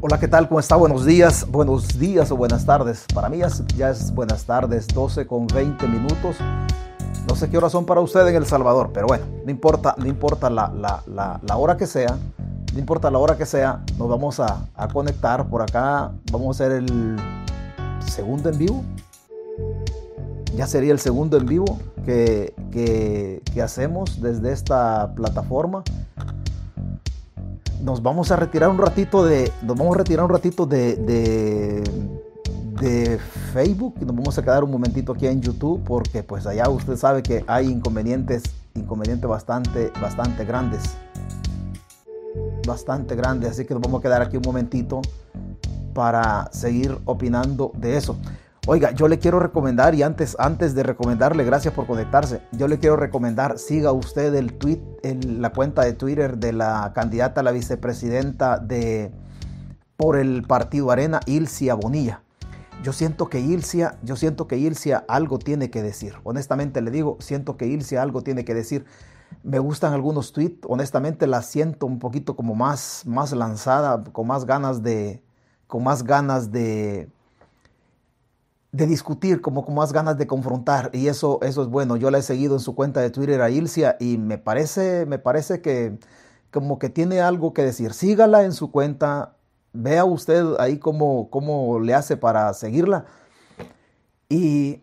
Hola, ¿qué tal? ¿Cómo está? Buenos días, buenos días o buenas tardes. Para mí ya es, buenas tardes, 12 con 20 minutos. No sé qué hora son para usted en El Salvador, pero bueno, no importa, no importa la, hora que sea, no importa la hora que sea, nos vamos a, conectar por acá. Vamos a hacer el segundo en vivo. Ya sería el segundo en vivo que, que hacemos desde esta plataforma nos vamos a retirar un ratito de, nos vamos a retirar un ratito de, de, de Facebook y nos vamos a quedar un momentito aquí en YouTube porque pues allá usted sabe que hay inconvenientes, inconvenientes bastante, bastante grandes, bastante grandes, así que nos vamos a quedar aquí un momentito para seguir opinando de eso. Oiga, yo le quiero recomendar y antes, antes de recomendarle, gracias por conectarse, yo le quiero recomendar, siga usted el tweet, en la cuenta de Twitter de la candidata a la vicepresidenta de por el partido Arena, Ilcia Bonilla. Yo siento que Ilcia, yo siento que Ilcia algo tiene que decir. Honestamente le digo, siento que Ilcia algo tiene que decir. Me gustan algunos tweets, honestamente la siento un poquito como más, más lanzada, con más ganas de, con más ganas de, de discutir, como con más ganas de confrontar. Y eso, eso es bueno. Yo la he seguido en su cuenta de Twitter a Ilcia y me parece, me parece que como que tiene algo que decir. Sígala en su cuenta. Vea usted ahí cómo, cómo le hace para seguirla. Y,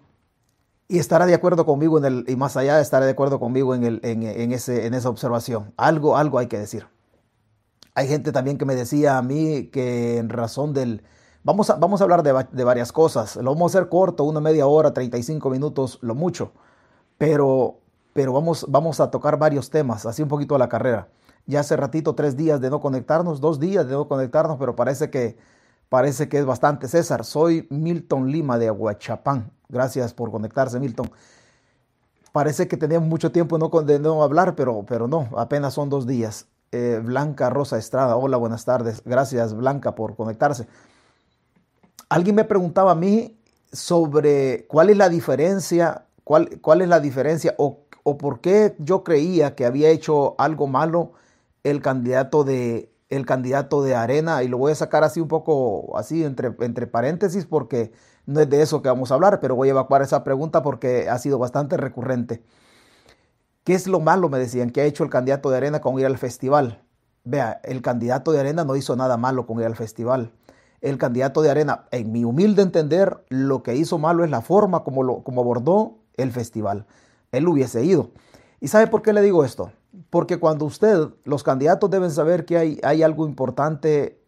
y, estará de acuerdo conmigo en el, y más allá estará de acuerdo conmigo en, el, en, en, ese, en esa observación. Algo, algo hay que decir. Hay gente también que me decía a mí que en razón del, Vamos a, vamos a hablar de, varias cosas. Lo vamos a hacer corto, una media hora, 35 minutos, lo mucho. Pero, pero vamos, vamos a tocar varios temas, así un poquito a la carrera. Ya hace ratito, tres días de no conectarnos, dos días de no conectarnos, pero parece que, parece que es bastante. César, soy Milton Lima de Aguachapán. Gracias por conectarse, Milton. Parece que teníamos mucho tiempo de no hablar, pero, pero no, apenas son dos días. Eh, Blanca Rosa Estrada, hola, buenas tardes. Gracias, Blanca, por conectarse. Alguien me preguntaba a mí sobre cuál es la diferencia, cuál, cuál es la diferencia o, por qué yo creía que había hecho algo malo el candidato de el candidato de Arena y lo voy a sacar así un poco así entre, entre paréntesis porque no es de eso que vamos a hablar, pero voy a evacuar esa pregunta porque ha sido bastante recurrente. ¿Qué es lo malo, me decían, que ha hecho el candidato de Arena con ir al festival? Vea, el candidato de Arena no hizo nada malo con ir al festival el candidato de Arena. En mi humilde entender, lo que hizo malo es la forma como, lo, como abordó el festival. Él hubiese ido. ¿Y sabe por qué le digo esto? Porque cuando usted, los candidatos deben saber que hay, hay algo importante,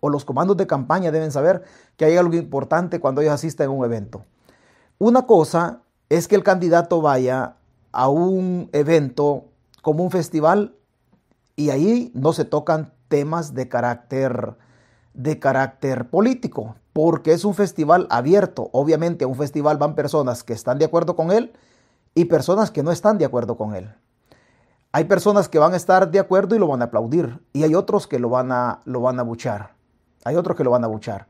o los comandos de campaña deben saber que hay algo importante cuando ellos asisten a un evento. Una cosa es que el candidato vaya a un evento como un festival y ahí no se tocan temas de carácter de carácter político, porque es un festival abierto. Obviamente a un festival van personas que están de acuerdo con él y personas que no están de acuerdo con él. Hay personas que van a estar de acuerdo y lo van a aplaudir y hay otros que lo van a, lo van a buchar. Hay otros que lo van a buchar.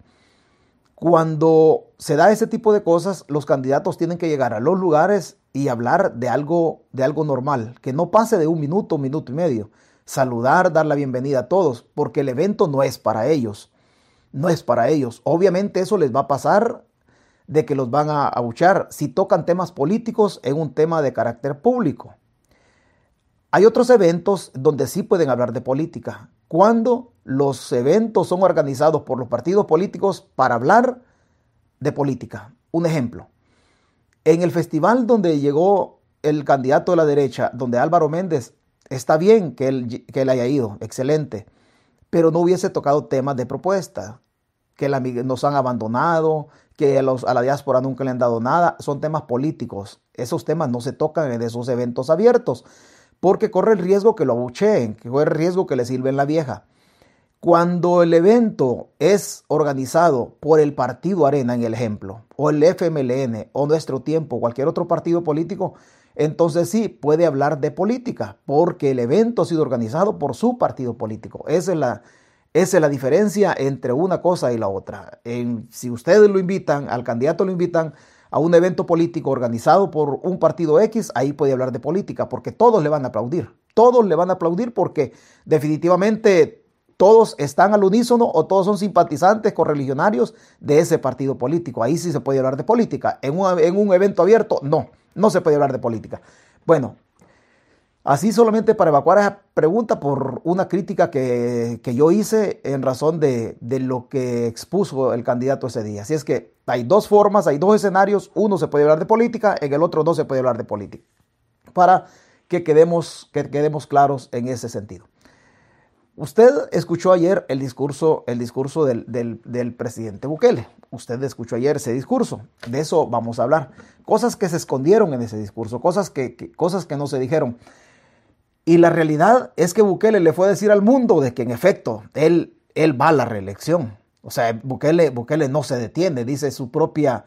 Cuando se da ese tipo de cosas, los candidatos tienen que llegar a los lugares y hablar de algo, de algo normal, que no pase de un minuto, un minuto y medio. Saludar, dar la bienvenida a todos, porque el evento no es para ellos no es para ellos. Obviamente eso les va a pasar de que los van a abuchar si tocan temas políticos en un tema de carácter público. Hay otros eventos donde sí pueden hablar de política. Cuando los eventos son organizados por los partidos políticos para hablar de política. Un ejemplo. En el festival donde llegó el candidato de la derecha, donde Álvaro Méndez, está bien que él, que él haya ido, excelente, pero no hubiese tocado temas de propuesta que nos han abandonado, que a, la diáspora nunca le han dado nada, son temas políticos. Esos temas no se tocan en esos eventos abiertos, porque corre el riesgo que lo abucheen, que corre el riesgo que le sirven la vieja. Cuando el evento es organizado por el Partido Arena, en el ejemplo, o el FMLN, o Nuestro Tiempo, cualquier otro partido político, entonces sí puede hablar de política, porque el evento ha sido organizado por su partido político. Esa es la, esa es la diferencia entre una cosa y la otra. si ustedes lo invitan, al candidato lo invitan a un evento político organizado por un partido X, ahí puede hablar de política, porque todos le van a aplaudir. Todos le van a aplaudir porque definitivamente todos están al unísono o todos son simpatizantes correligionarios de ese partido político. Ahí sí se puede hablar de política. En un, en un evento abierto, no, no se puede hablar de política. Bueno, Así solamente para evacuar esa pregunta por una crítica que, yo hice en razón de, de, lo que expuso el candidato ese día. Así es que hay dos formas, hay dos escenarios. Uno se puede hablar de política, en el otro no se puede hablar de política. Para que quedemos, que quedemos claros en ese sentido. Usted escuchó ayer el discurso, el discurso del, del, presidente Bukele. Usted escuchó ayer ese discurso. De eso vamos a hablar. Cosas que se escondieron en ese discurso, cosas que, cosas que no se dijeron. Y la realidad es que Bukele le fue a decir al mundo de que en efecto él, él va a la reelección. O sea, Bukele, Bukele no se detiene, dice su propia,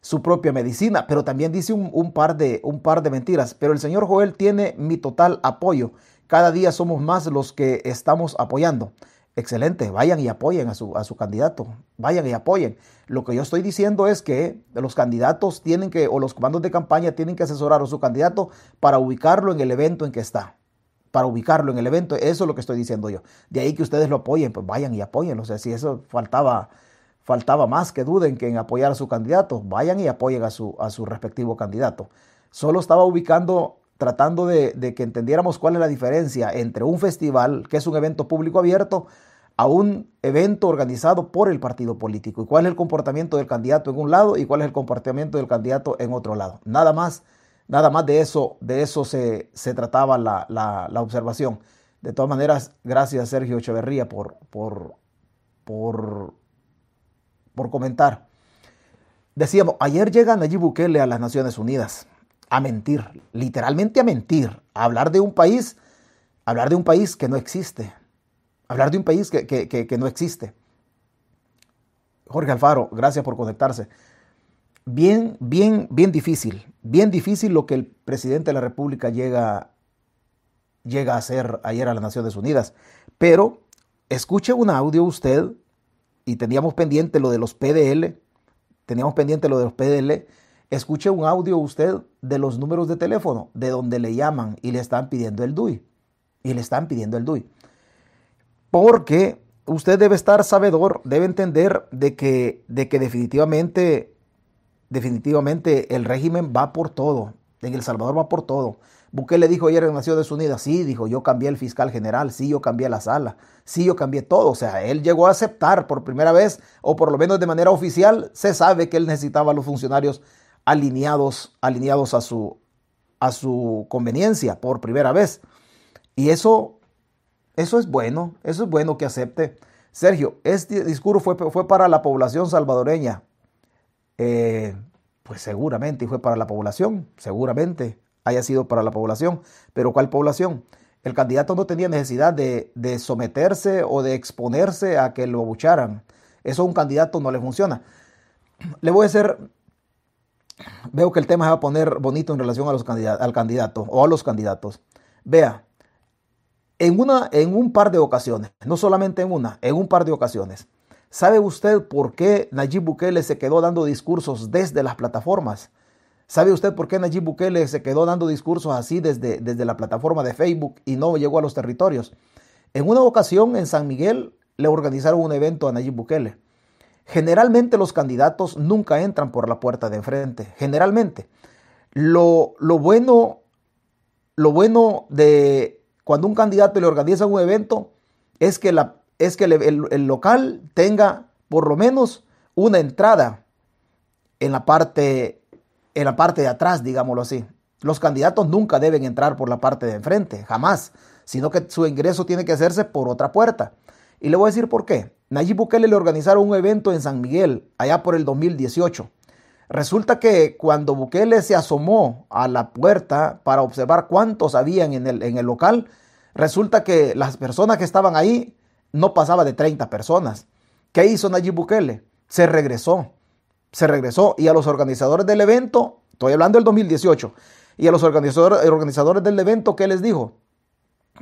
su propia medicina, pero también dice un, par de, un par de mentiras. Pero el señor Joel tiene mi total apoyo. Cada día somos más los que estamos apoyando. Excelente, vayan y apoyen a su, a su candidato, vayan y apoyen. Lo que yo estoy diciendo es que los candidatos tienen que, o los comandos de campaña tienen que asesorar a su candidato para ubicarlo en el evento en que está para ubicarlo en el evento. Eso es lo que estoy diciendo yo. De ahí que ustedes lo apoyen, pues vayan y apóyenlo. O sea, si eso faltaba, faltaba más que duden que en apoyar a su candidato, vayan y apoyen a su, a su respectivo candidato. Solo estaba ubicando, tratando de, que entendiéramos cuál es la diferencia entre un festival, que es un evento público abierto, a un evento organizado por el partido político y cuál es el comportamiento del candidato en un lado y cuál es el comportamiento del candidato en otro lado. Nada más Nada más de eso, de eso se, trataba la, observación. De todas maneras, gracias Sergio Echeverría por, por, por, por comentar. Decíamos, ayer llega Nayib Bukele a las Naciones Unidas a mentir, literalmente a mentir, a hablar de un país, hablar de un país que no existe, hablar de un país que, que no existe. Jorge Alfaro, gracias por conectarse bien, bien, bien difícil, bien difícil lo que el presidente de la República llega, llega a hacer ayer a las Naciones Unidas. Pero escuche un audio usted, y teníamos pendiente lo de los PDL, teníamos pendiente lo de los PDL, escuche un audio usted de los números de teléfono, de donde le llaman y le están pidiendo el DUI. Y le están pidiendo el DUI. Porque usted debe estar sabedor, debe entender de que, de que definitivamente definitivamente el régimen va por todo. En El Salvador va por todo. Bukele dijo ayer en Naciones Unidas, sí, dijo, yo cambié el fiscal general, sí, yo cambié la sala, sí, yo cambié todo. O sea, él llegó a aceptar por primera vez, o por lo menos de manera oficial, se sabe que él necesitaba a los funcionarios alineados, alineados a su, a su conveniencia por primera vez. Y eso, eso es bueno, eso es bueno que acepte. Sergio, este discurso fue, fue para la población salvadoreña, eh, pues seguramente, fue para la población, seguramente haya sido para la población, pero ¿cuál población? El candidato no tenía necesidad de, someterse o de exponerse a que lo abucharan. Eso a un candidato no le funciona. Le voy a hacer, veo que el tema se va a poner bonito en relación a los al candidato o a los candidatos. Vea, en, una, en un par de ocasiones, no solamente en una, en un par de ocasiones, ¿Sabe usted por qué Nayib Bukele se quedó dando discursos desde las plataformas? ¿Sabe usted por qué Nayib Bukele se quedó dando discursos así desde, desde la plataforma de Facebook y no llegó a los territorios? En una ocasión en San Miguel le organizaron un evento a Nayib Bukele. Generalmente los candidatos nunca entran por la puerta de enfrente. Generalmente. Lo, lo, bueno, lo bueno de cuando un candidato le organiza un evento es que la, es que el, local tenga por lo menos una entrada en la parte en la parte de atrás, digámoslo así. Los candidatos nunca deben entrar por la parte de enfrente, jamás, sino que su ingreso tiene que hacerse por otra puerta. Y le voy a decir por qué. Nayib Bukele le organizaron un evento en San Miguel, allá por el 2018. Resulta que cuando Bukele se asomó a la puerta para observar cuántos habían en el, en el local, resulta que las personas que estaban ahí no pasaba de 30 personas. ¿Qué hizo Nayib Bukele? Se regresó, se regresó y a los organizadores del evento, estoy hablando del 2018, y a los organizadores, organizadores del evento, ¿qué les dijo?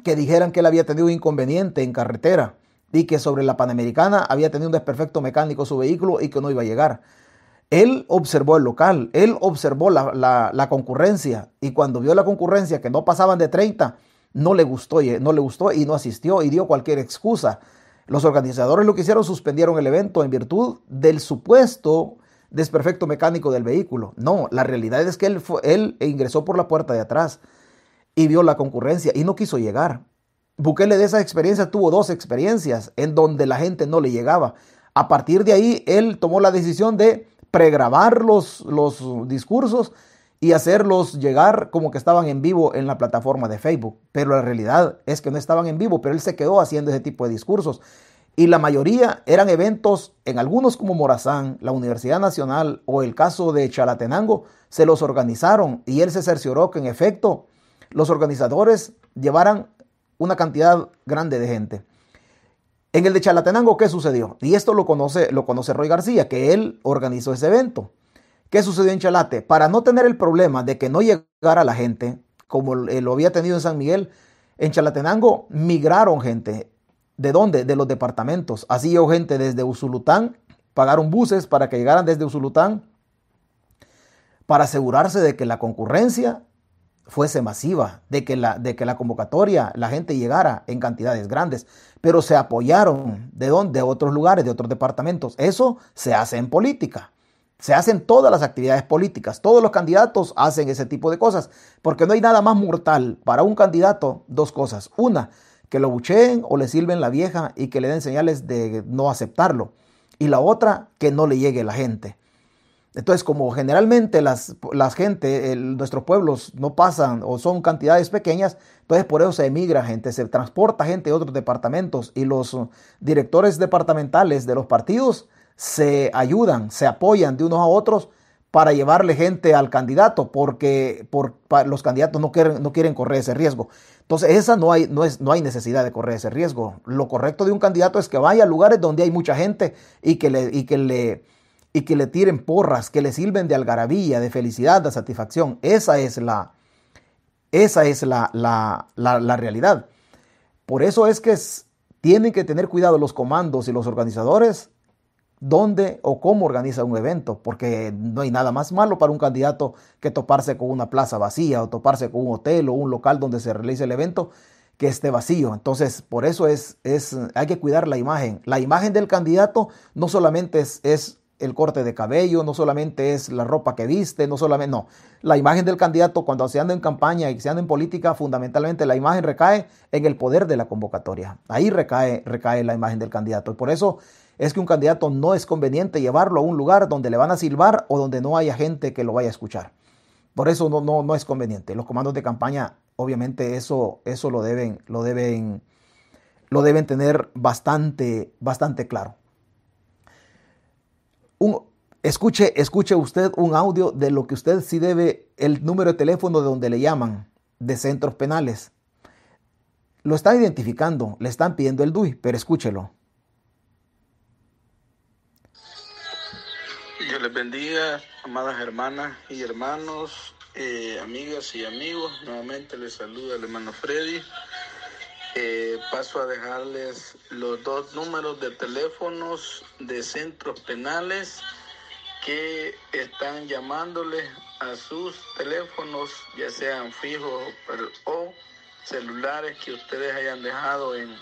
Que dijeran que él había tenido un inconveniente en carretera y que sobre la Panamericana había tenido un desperfecto mecánico su vehículo y que no iba a llegar. Él observó el local, él observó la, la concurrencia y cuando vio la concurrencia que no pasaban de 30, no le gustó, no le gustó y no asistió y dio cualquier excusa. Los organizadores lo que hicieron suspendieron el evento en virtud del supuesto desperfecto mecánico del vehículo. No, la realidad es que él, fue, él ingresó por la puerta de atrás y vio la concurrencia y no quiso llegar. Bukele de esa experiencia tuvo dos experiencias en donde la gente no le llegaba. A partir de ahí, él tomó la decisión de pregrabar los, los discursos y hacerlos llegar como que estaban en vivo en la plataforma de Facebook. Pero la realidad es que no estaban en vivo, pero él se quedó haciendo ese tipo de discursos. Y la mayoría eran eventos, en algunos como Morazán, la Universidad Nacional o el caso de Chalatenango, se los organizaron y él se cercioró que en efecto los organizadores llevaran una cantidad grande de gente. En el de Chalatenango, ¿qué sucedió? Y esto lo conoce, lo conoce Roy García, que él organizó ese evento. ¿Qué sucedió en Chalate? Para no tener el problema de que no llegara la gente, como lo había tenido en San Miguel, en Chalatenango migraron gente. ¿De dónde? De los departamentos. Así llegó gente desde Usulután, pagaron buses para que llegaran desde Usulután para asegurarse de que la concurrencia fuese masiva, de que la, de que la convocatoria, la gente llegara en cantidades grandes, pero se apoyaron de dónde, de otros lugares, de otros departamentos. Eso se hace en política. Se hacen todas las actividades políticas, todos los candidatos hacen ese tipo de cosas, porque no hay nada más mortal para un candidato, dos cosas. Una, que lo bucheen o le sirven la vieja y que le den señales de no aceptarlo. Y la otra, que no le llegue la gente. Entonces, como generalmente las, gente, nuestros pueblos no pasan o son cantidades pequeñas, entonces por eso se emigra gente, se transporta gente de otros departamentos y los directores departamentales de los partidos se ayudan, se apoyan de unos a otros para llevarle gente al candidato, porque por, los candidatos no quieren, no quieren correr ese riesgo. Entonces, esa no hay, no, es, no hay necesidad de correr ese riesgo. Lo correcto de un candidato es que vaya a lugares donde hay mucha gente y que le, y que le, y que le tiren porras, que le sirven de algarabía, de felicidad, de satisfacción. Esa es la, esa es la, la, la realidad. Por eso es que tienen que tener cuidado los comandos y los organizadores dónde o cómo organiza un evento, porque no hay nada más malo para un candidato que toparse con una plaza vacía o toparse con un hotel o un local donde se realice el evento que esté vacío. Entonces, por eso es, es hay que cuidar la imagen. La imagen del candidato no solamente es, es el corte de cabello, no solamente es la ropa que viste, no solamente, no. La imagen del candidato cuando se anda en campaña y se anda en política, fundamentalmente la imagen recae en el poder de la convocatoria. Ahí recae, recae la imagen del candidato. Y por eso es que un candidato no es conveniente llevarlo a un lugar donde le van a silbar o donde no haya gente que lo vaya a escuchar. Por eso no, no, no es conveniente. Los comandos de campaña, obviamente, eso, eso lo deben, lo deben, lo deben tener bastante, bastante claro. Escuche, escuche usted un audio de lo que usted sí debe, el número de teléfono de donde le llaman, de centros penales. Lo están identificando, le están pidiendo el DUI, pero escúchelo. Dios les bendiga, amadas hermanas y hermanos, eh, amigas y amigos. Nuevamente les saluda el hermano Freddy. Eh, paso a dejarles los dos números de teléfonos de centros penales que están llamándoles a sus teléfonos, ya sean fijos o celulares que ustedes hayan dejado en,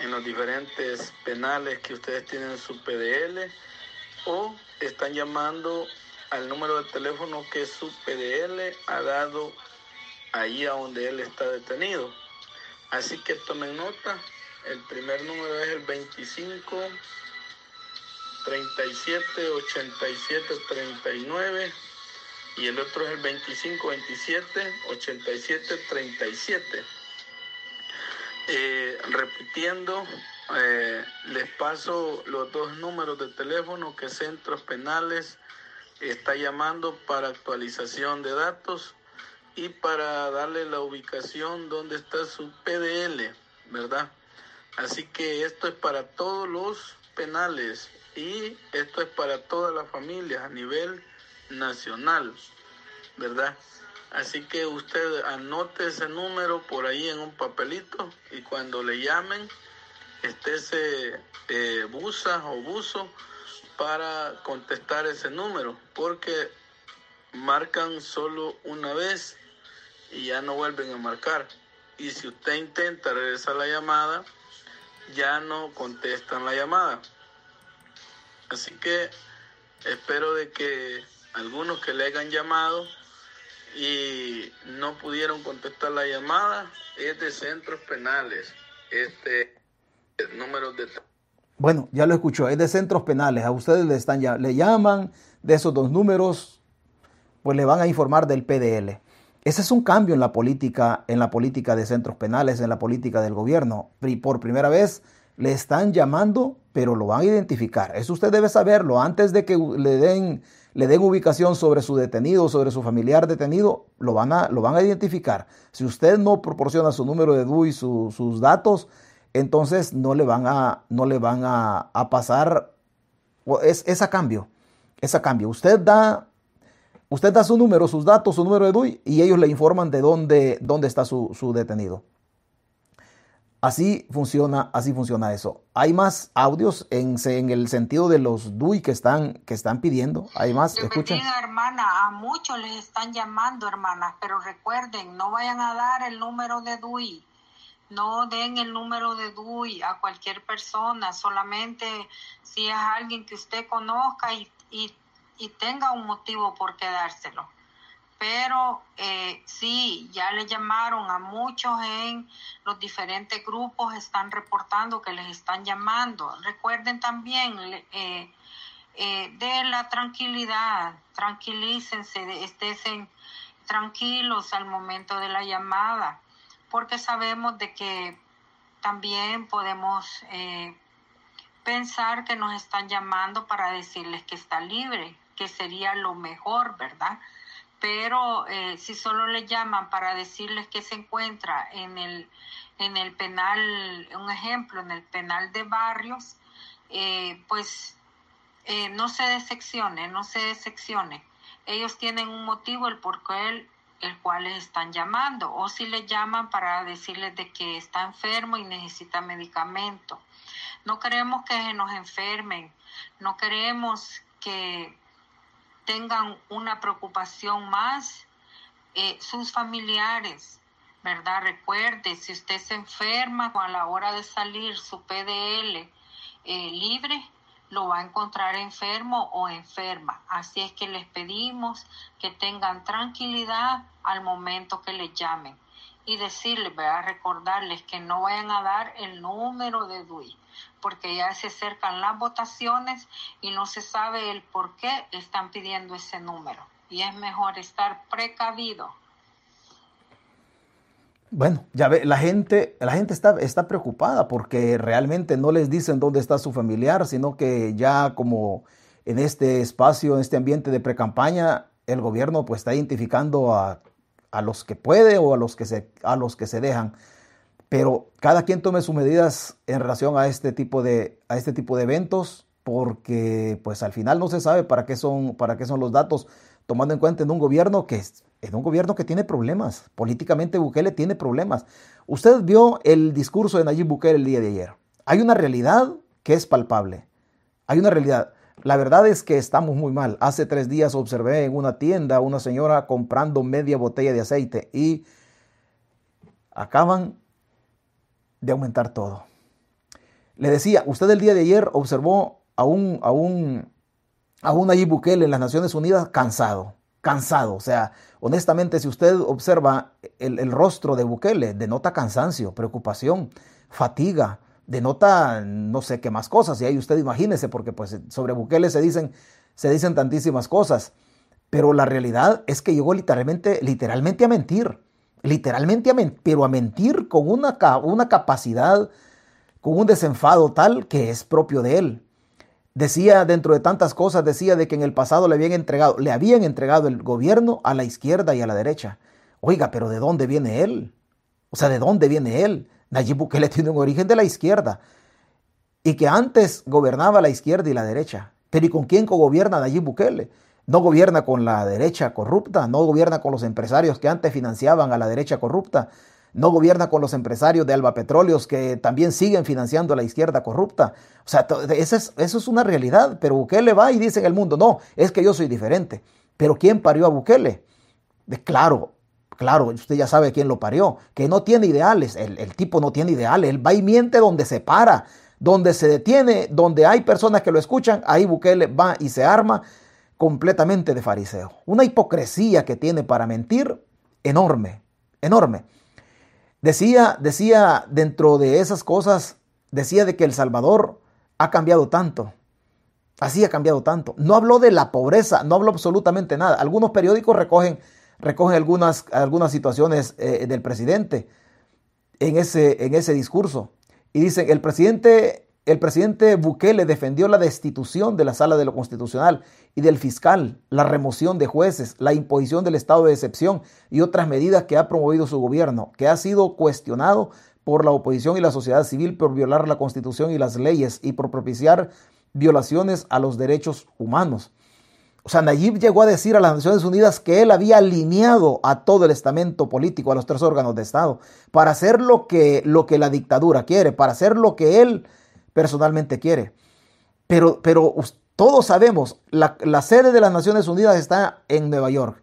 en los diferentes penales que ustedes tienen en su PDL o están llamando al número de teléfono que su PDL ha dado ahí a donde él está detenido. Así que tomen nota. El primer número es el 25 37 87 39 y el otro es el 25 27 87 37. repitiendo, eh, les paso los dos números de teléfono que Centros Penales está llamando para actualización de datos y para darle la ubicación donde está su PDL, ¿verdad? Así que esto es para todos los penales y esto es para todas las familias a nivel nacional, ¿verdad? Así que usted anote ese número por ahí en un papelito y cuando le llamen, estése eh, busa o buzo para contestar ese número, porque marcan solo una vez y ya no vuelven a marcar. Y si usted intenta regresar la llamada, ya no contestan la llamada. Así que espero de que algunos que le hayan llamado y no pudieron contestar la llamada es de centros penales. Este número de bueno, ya lo escuchó, es de centros penales. A ustedes le están le llaman de esos dos números, pues le van a informar del PDL. Ese es un cambio en la política, en la política de centros penales, en la política del gobierno. Y por primera vez le están llamando, pero lo van a identificar. Eso usted debe saberlo antes de que le den, le den ubicación sobre su detenido, sobre su familiar detenido, lo van a, lo van a identificar. Si usted no proporciona su número de DUI, sus datos, entonces no le van a, no le van a, pasar, es, cambio, es a cambio. Usted da Usted da su número, sus datos, su número de DUI y ellos le informan de dónde, dónde está su, detenido. Así funciona, así funciona eso. Hay más audios en, en, el sentido de los DUI que están, que están pidiendo. Hay más, escuchen. hermana, a muchos les están llamando, hermanas, pero recuerden, no vayan a dar el número de DUI. No den el número de DUI a cualquier persona, solamente si es alguien que usted conozca y, y y tenga un motivo por quedárselo. Pero eh, sí, ya le llamaron a muchos en los diferentes grupos, están reportando que les están llamando. Recuerden también eh, eh, de la tranquilidad, tranquilícense, estén tranquilos al momento de la llamada, porque sabemos de que también podemos eh, pensar que nos están llamando para decirles que está libre que sería lo mejor, ¿verdad? Pero eh, si solo le llaman para decirles que se encuentra en el, en el penal, un ejemplo, en el penal de barrios, eh, pues eh, no se decepcione, no se decepcione. Ellos tienen un motivo el por qué el, cual les están llamando, o si le llaman para decirles de que está enfermo y necesita medicamento. No queremos que nos enfermen, no queremos que tengan una preocupación más eh, sus familiares, ¿verdad? Recuerde, si usted se enferma a la hora de salir su PDL eh, libre, lo va a encontrar enfermo o enferma. Así es que les pedimos que tengan tranquilidad al momento que les llamen y decirles, a recordarles que no vayan a dar el número de DUI, porque ya se acercan las votaciones y no se sabe el por qué están pidiendo ese número. Y es mejor estar precavido. Bueno, ya ve, la gente, la gente está, está preocupada porque realmente no les dicen dónde está su familiar, sino que ya como en este espacio, en este ambiente de precampaña, el gobierno pues está identificando a a los que puede o a los que se, a los que se dejan. Pero cada quien tome sus medidas en relación a este tipo de, a este tipo de eventos, porque pues al final no se sabe para qué son, para qué son los datos, tomando en cuenta en un gobierno que en un gobierno que tiene problemas. Políticamente Bukele tiene problemas. Usted vio el discurso de Nayib Bukele el día de ayer. Hay una realidad que es palpable. Hay una realidad. La verdad es que estamos muy mal. Hace tres días observé en una tienda una señora comprando media botella de aceite y acaban de aumentar todo. Le decía, usted el día de ayer observó a un, a un, a un Nayib Bukele en las Naciones Unidas cansado, cansado. O sea, honestamente, si usted observa el, el rostro de Bukele, denota cansancio, preocupación, fatiga, denota no sé qué más cosas. Y ahí usted imagínese, porque pues sobre Bukele se dicen, se dicen tantísimas cosas. Pero la realidad es que llegó literalmente, literalmente a mentir. Literalmente pero a mentir con una, una capacidad, con un desenfado tal que es propio de él. Decía, dentro de tantas cosas, decía de que en el pasado le habían entregado, le habían entregado el gobierno a la izquierda y a la derecha. Oiga, pero ¿de dónde viene él? O sea, ¿de dónde viene él? Nayib Bukele tiene un origen de la izquierda y que antes gobernaba la izquierda y la derecha. Pero ¿y con quién gobierna Nayib Bukele? No gobierna con la derecha corrupta, no gobierna con los empresarios que antes financiaban a la derecha corrupta, no gobierna con los empresarios de Alba Petróleos que también siguen financiando a la izquierda corrupta. O sea, eso es, eso es una realidad, pero Bukele va y dice en el mundo, no, es que yo soy diferente. Pero ¿quién parió a Bukele? Claro, Claro, usted ya sabe quién lo parió, que no tiene ideales. El, el tipo no tiene ideales. Él va y miente donde se para, donde se detiene, donde hay personas que lo escuchan. Ahí Bukele va y se arma completamente de fariseo. Una hipocresía que tiene para mentir enorme, enorme. Decía, decía dentro de esas cosas, decía de que El Salvador ha cambiado tanto. Así ha cambiado tanto. No habló de la pobreza, no habló absolutamente nada. Algunos periódicos recogen, recogen algunas, algunas situaciones eh, del presidente en ese, en ese discurso. Y dicen, el presidente, el presidente Bukele defendió la destitución de la sala de lo constitucional y del fiscal, la remoción de jueces, la imposición del estado de excepción y otras medidas que ha promovido su gobierno, que ha sido cuestionado por la oposición y la sociedad civil por violar la constitución y las leyes y por propiciar violaciones a los derechos humanos. O sea, Nayib llegó a decir a las Naciones Unidas que él había alineado a todo el estamento político, a los tres órganos de Estado, para hacer lo que, lo que la dictadura quiere, para hacer lo que él personalmente quiere. Pero, pero todos sabemos, la, la sede de las Naciones Unidas está en Nueva York.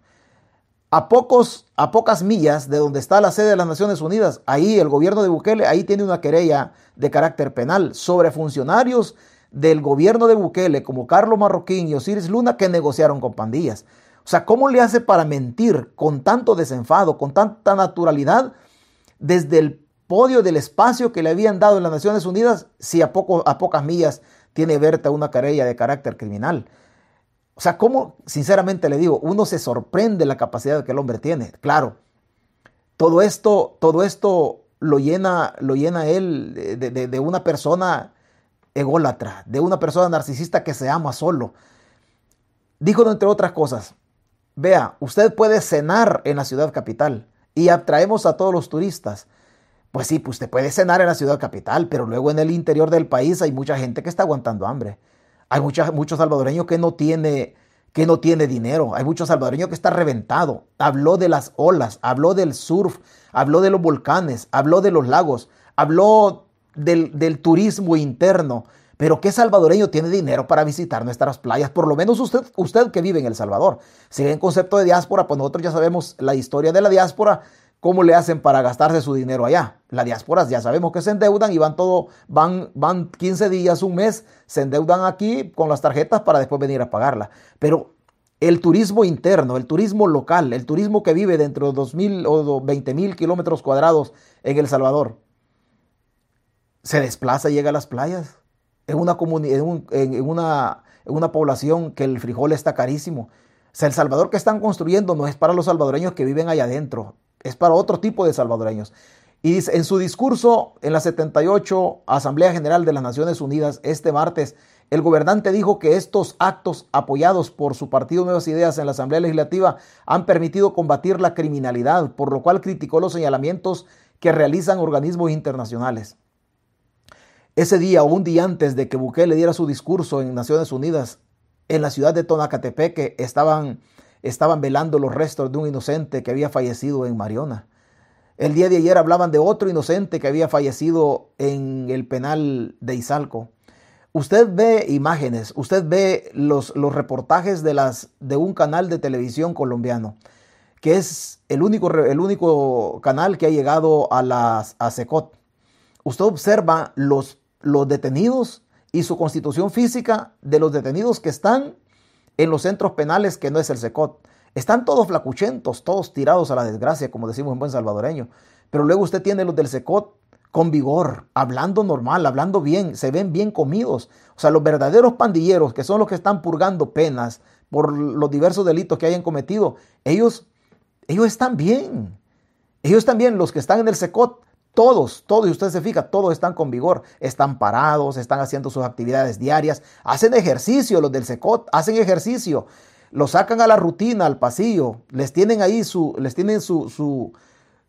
A, pocos, a pocas millas de donde está la sede de las Naciones Unidas, ahí el gobierno de Bukele, ahí tiene una querella de carácter penal sobre funcionarios del gobierno de Bukele, como Carlos Marroquín y Osiris Luna, que negociaron con pandillas. O sea, ¿cómo le hace para mentir con tanto desenfado, con tanta naturalidad, desde el podio del espacio que le habían dado en las Naciones Unidas, si a, poco, a pocas millas tiene Berta una querella de carácter criminal? O sea, ¿cómo, sinceramente le digo, uno se sorprende la capacidad que el hombre tiene? Claro, todo esto, todo esto lo llena, lo llena él de, de una persona ególatra, de una persona narcisista que se ama solo. Dijo, entre otras cosas, vea, usted puede cenar en la ciudad capital y atraemos a todos los turistas. Pues sí, pues usted puede cenar en la ciudad capital, pero luego en el interior del país hay mucha gente que está aguantando hambre. Hay muchos salvadoreños que no tiene que no tiene dinero. Hay muchos salvadoreños que está reventado. Habló de las olas, habló del surf, habló de los volcanes, habló de los lagos, habló del, turismo interno. Pero ¿qué salvadoreño tiene dinero para visitar nuestras playas? Por lo menos usted, usted que vive en El Salvador. Si en concepto de diáspora, pues nosotros ya sabemos la historia de la diáspora, cómo le hacen para gastarse su dinero allá. La diáspora ya sabemos que se endeudan y van todo, van, van 15 días, un mes, se endeudan aquí con las tarjetas para después venir a pagarla. Pero el turismo interno, el turismo local, el turismo que vive dentro de 2.000 o 20.000 kilómetros cuadrados en El Salvador, se desplaza y llega a las playas. En una, en, en, una, en una población que el frijol está carísimo. O el Salvador que están construyendo no es para los salvadoreños que viven allá adentro, es para otro tipo de salvadoreños. Y en su discurso en la 78 Asamblea General de las Naciones Unidas este martes, el gobernante dijo que estos actos apoyados por su partido Nuevas Ideas en la Asamblea Legislativa han permitido combatir la criminalidad, por lo cual criticó los señalamientos que realizan organismos internacionales. Ese día un día antes de que Bukele diera su discurso en Naciones Unidas, en la ciudad de Tonacatepeque estaban, estaban velando los restos de un inocente que había fallecido en Mariona. El día de ayer hablaban de otro inocente que había fallecido en el penal de Izalco. Usted ve imágenes, usted ve los, los reportajes de, las, de un canal de televisión colombiano, que es el único, el único canal que ha llegado a, las, a Secot. Usted observa los los detenidos y su constitución física de los detenidos que están en los centros penales que no es el SECOT. Están todos flacuchentos, todos tirados a la desgracia, como decimos en buen salvadoreño. Pero luego usted tiene los del SECOT con vigor, hablando normal, hablando bien, se ven bien comidos. O sea, los verdaderos pandilleros, que son los que están purgando penas por los diversos delitos que hayan cometido, ellos, ellos están bien. Ellos también, los que están en el SECOT, todos, todos, y usted se fija, todos están con vigor, están parados, están haciendo sus actividades diarias, hacen ejercicio, los del SECOT hacen ejercicio, los sacan a la rutina, al pasillo, les tienen ahí su, les tienen su,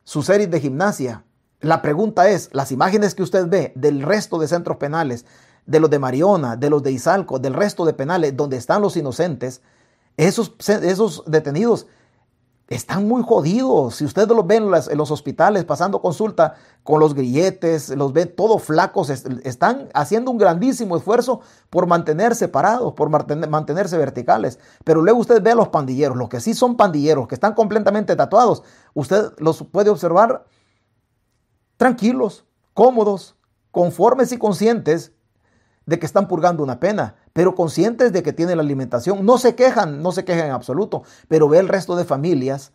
su, serie de gimnasia. La pregunta es, las imágenes que usted ve del resto de centros penales, de los de Mariona, de los de Izalco, del resto de penales donde están los inocentes, esos, esos detenidos están muy jodidos. Si ustedes los ven en, los hospitales pasando consulta con los grilletes, los ven todos flacos, están haciendo un grandísimo esfuerzo por mantenerse parados, por mantenerse verticales. Pero luego usted ve a los pandilleros, los que sí son pandilleros, que están completamente tatuados, usted los puede observar tranquilos, cómodos, conformes y conscientes de que están purgando una pena, pero conscientes de que tienen la alimentación. No se quejan, no se quejan en absoluto, pero ve el resto de familias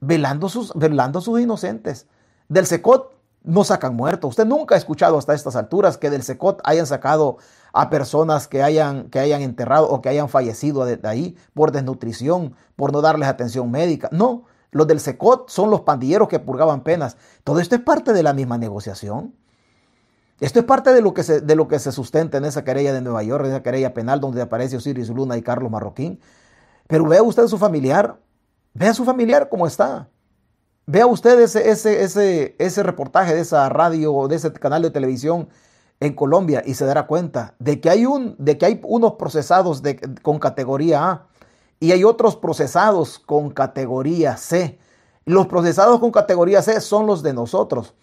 velando sus, velando sus inocentes. Del SECOT no sacan muertos. Usted nunca ha escuchado hasta estas alturas que del SECOT hayan sacado a personas que hayan, que hayan enterrado o que hayan fallecido de, ahí por desnutrición, por no darles atención médica. No, los del SECOT son los pandilleros que purgaban penas. Todo esto es parte de la misma negociación. Esto es parte de lo que se, de lo que se sustenta en esa querella de Nueva York, en esa querella penal donde aparece Osiris Luna y Carlos Marroquín. Pero vea usted a su familiar, vea a su familiar cómo está. Vea usted ese, ese, ese, ese reportaje de esa radio o de ese canal de televisión en Colombia y se dará cuenta de que hay, un, de que hay unos procesados de, con categoría A y hay otros procesados con categoría C. Los procesados con categoría C son los de nosotros.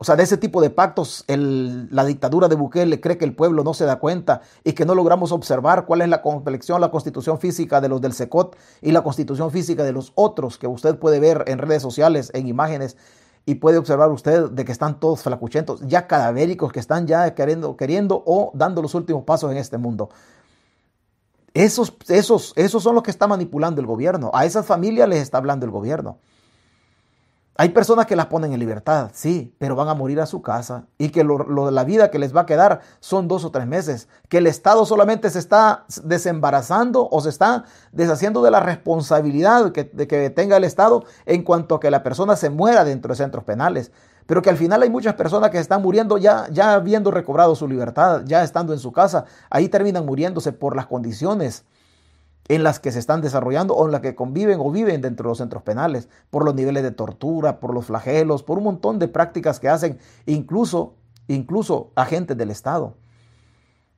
O sea, de ese tipo de pactos, la dictadura de Bukele cree que el pueblo no se da cuenta y que no logramos observar cuál es la complexión, la constitución física de los del SECOT y la constitución física de los otros que usted puede ver en redes sociales, en imágenes, y puede observar usted de que están todos flacuchentos, ya cadavéricos, que están ya queriendo, queriendo o dando los últimos pasos en este mundo. Esos, esos, esos son los que está manipulando el gobierno. A esas familias les está hablando el gobierno. Hay personas que las ponen en libertad, sí, pero van a morir a su casa y que lo, la vida que les va a quedar son dos o tres meses. Que el Estado solamente se está desembarazando o se está deshaciendo de la responsabilidad que, de que tenga el Estado en cuanto a que la persona se muera dentro de centros penales. Pero que al final hay muchas personas que están muriendo ya, ya habiendo recobrado su libertad, ya estando en su casa. Ahí terminan muriéndose por las condiciones en las que se están desarrollando o en las que conviven o viven dentro de los centros penales, por los niveles de tortura, por los flagelos, por un montón de prácticas que hacen incluso, incluso agentes del Estado.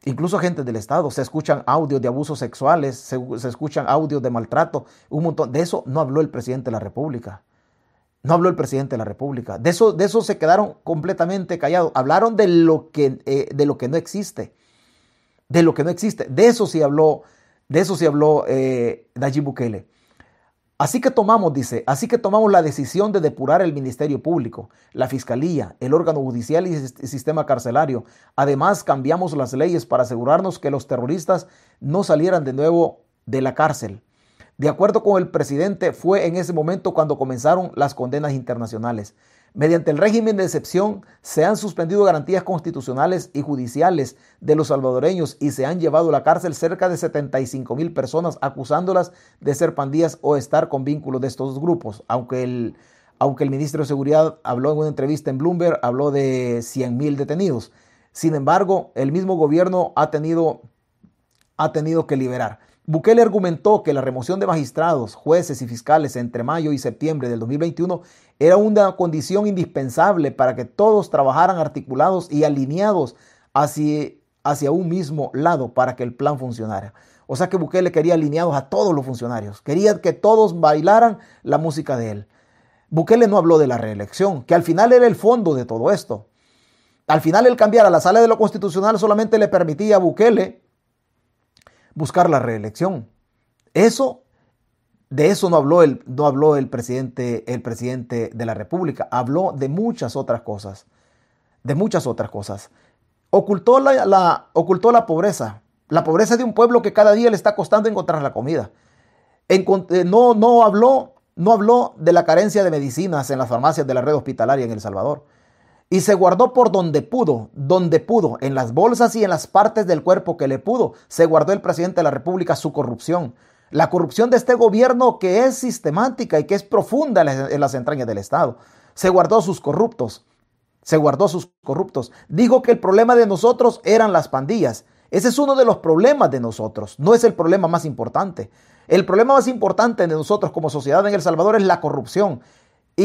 Incluso agentes del Estado, se escuchan audios de abusos sexuales, se, escuchan audios de maltrato, un montón. De eso no habló el presidente de la República. No habló el presidente de la República. De eso, de eso se quedaron completamente callados. Hablaron de lo, que, eh, de lo que no existe. De lo que no existe. De eso sí habló de eso se habló eh, Bukele. Así que tomamos, dice, así que tomamos la decisión de depurar el Ministerio Público, la Fiscalía, el órgano judicial y el sistema carcelario. Además, cambiamos las leyes para asegurarnos que los terroristas no salieran de nuevo de la cárcel. De acuerdo con el presidente, fue en ese momento cuando comenzaron las condenas internacionales. Mediante el régimen de excepción se han suspendido garantías constitucionales y judiciales de los salvadoreños y se han llevado a la cárcel cerca de 75 mil personas acusándolas de ser pandillas o estar con vínculos de estos grupos. Aunque el, aunque el ministro de Seguridad habló en una entrevista en Bloomberg, habló de 100 mil detenidos. Sin embargo, el mismo gobierno ha tenido, ha tenido que liberar. Bukele argumentó que la remoción de magistrados, jueces y fiscales entre mayo y septiembre del 2021 era una condición indispensable para que todos trabajaran articulados y alineados hacia, hacia un mismo lado para que el plan funcionara. O sea que Bukele quería alineados a todos los funcionarios, quería que todos bailaran la música de él. Bukele no habló de la reelección, que al final era el fondo de todo esto. Al final el cambiar a la sala de lo constitucional solamente le permitía a Bukele buscar la reelección. Eso, de eso no habló el, no habló el presidente, el presidente de la República. Habló de muchas otras cosas. De muchas otras cosas. Ocultó la, ocultó la pobreza. La pobreza de un pueblo que cada día le está costando encontrar la comida. Eh, no, no, habló, no habló de la carencia de medicinas en las farmacias de la red hospitalaria en El Salvador y se guardó por donde pudo, donde pudo, en las bolsas y en las partes del cuerpo que le pudo. Se guardó el presidente de la República su corrupción. La corrupción de este gobierno que es sistemática y que es profunda en las entrañas del Estado. Se guardó sus corruptos. Se guardó sus corruptos. Dijo que el problema de nosotros eran las pandillas. Ese es uno de los problemas de nosotros. No es el problema más importante. El problema más importante de nosotros como sociedad en El Salvador es la corrupción